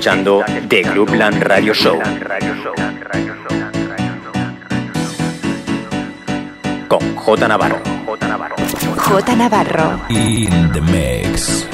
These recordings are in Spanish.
escuchando The Clubland Radio Show. Con J Navarro. J Navarro. J Navarro. In the mix.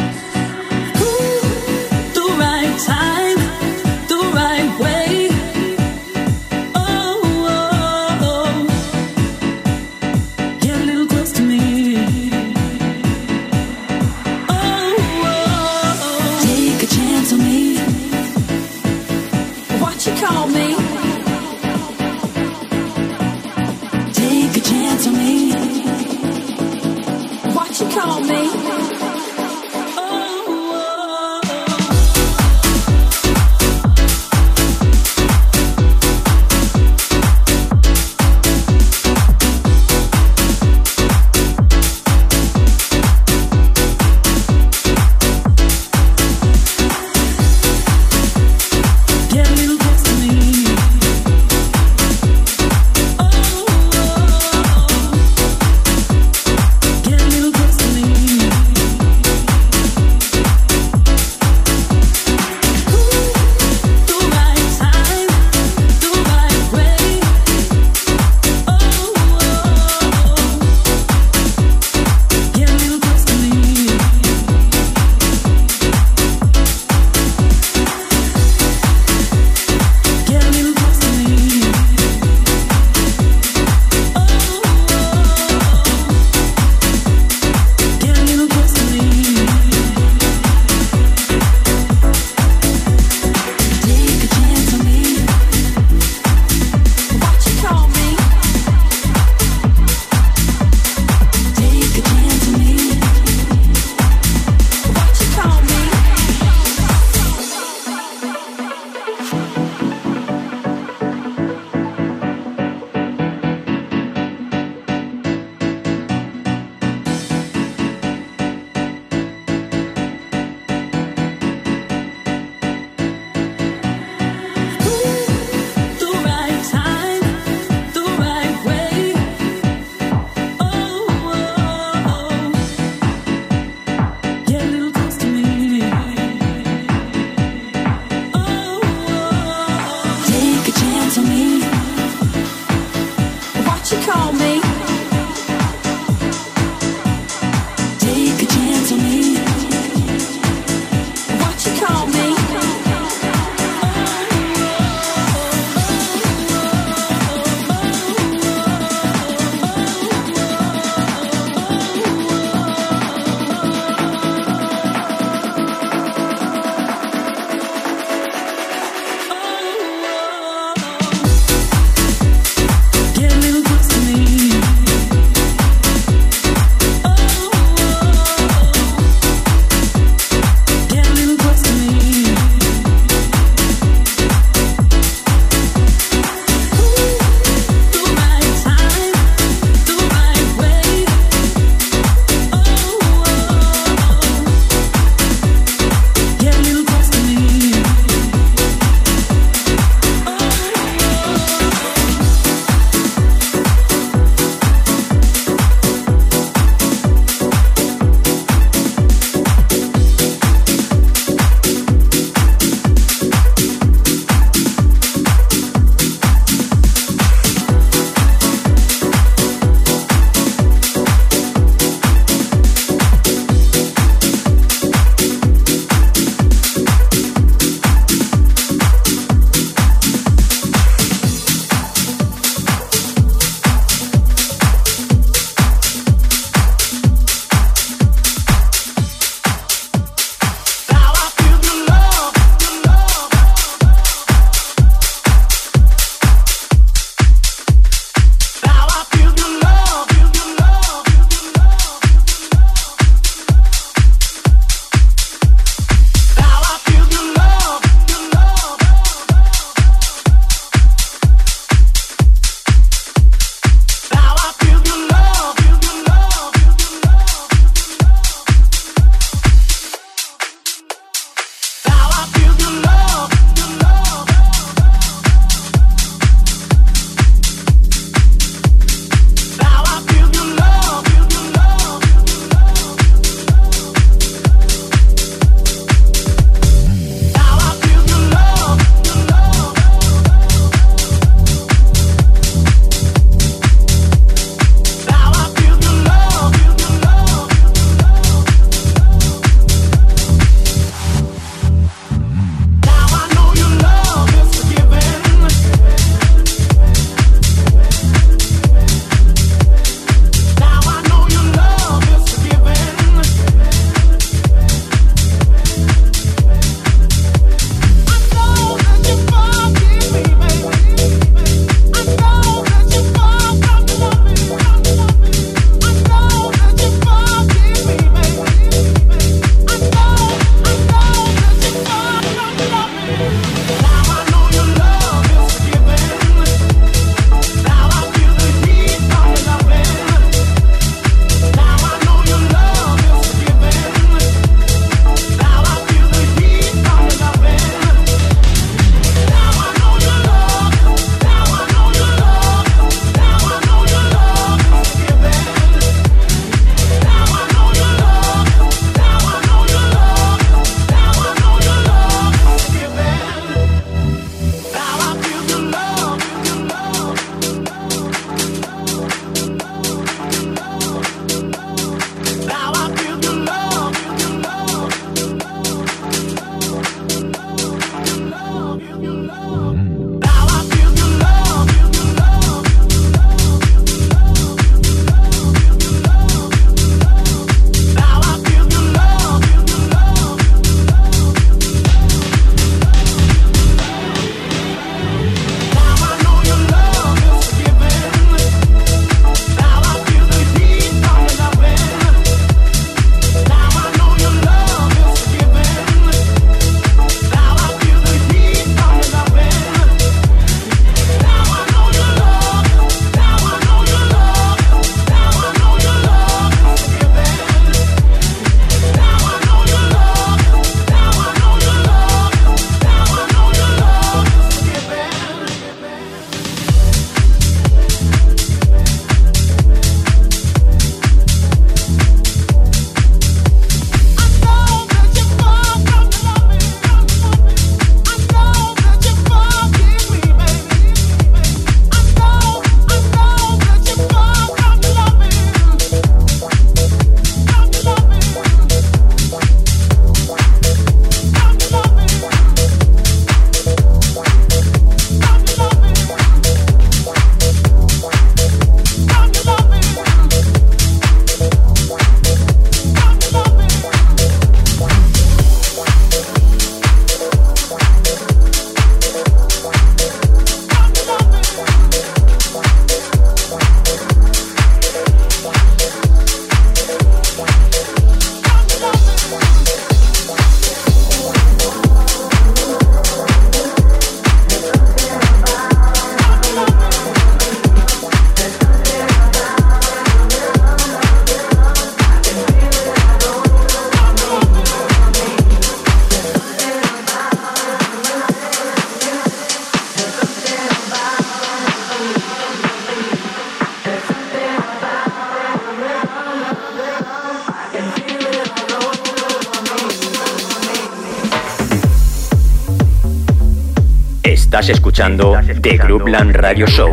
Escuchando The Groupland Radio Show.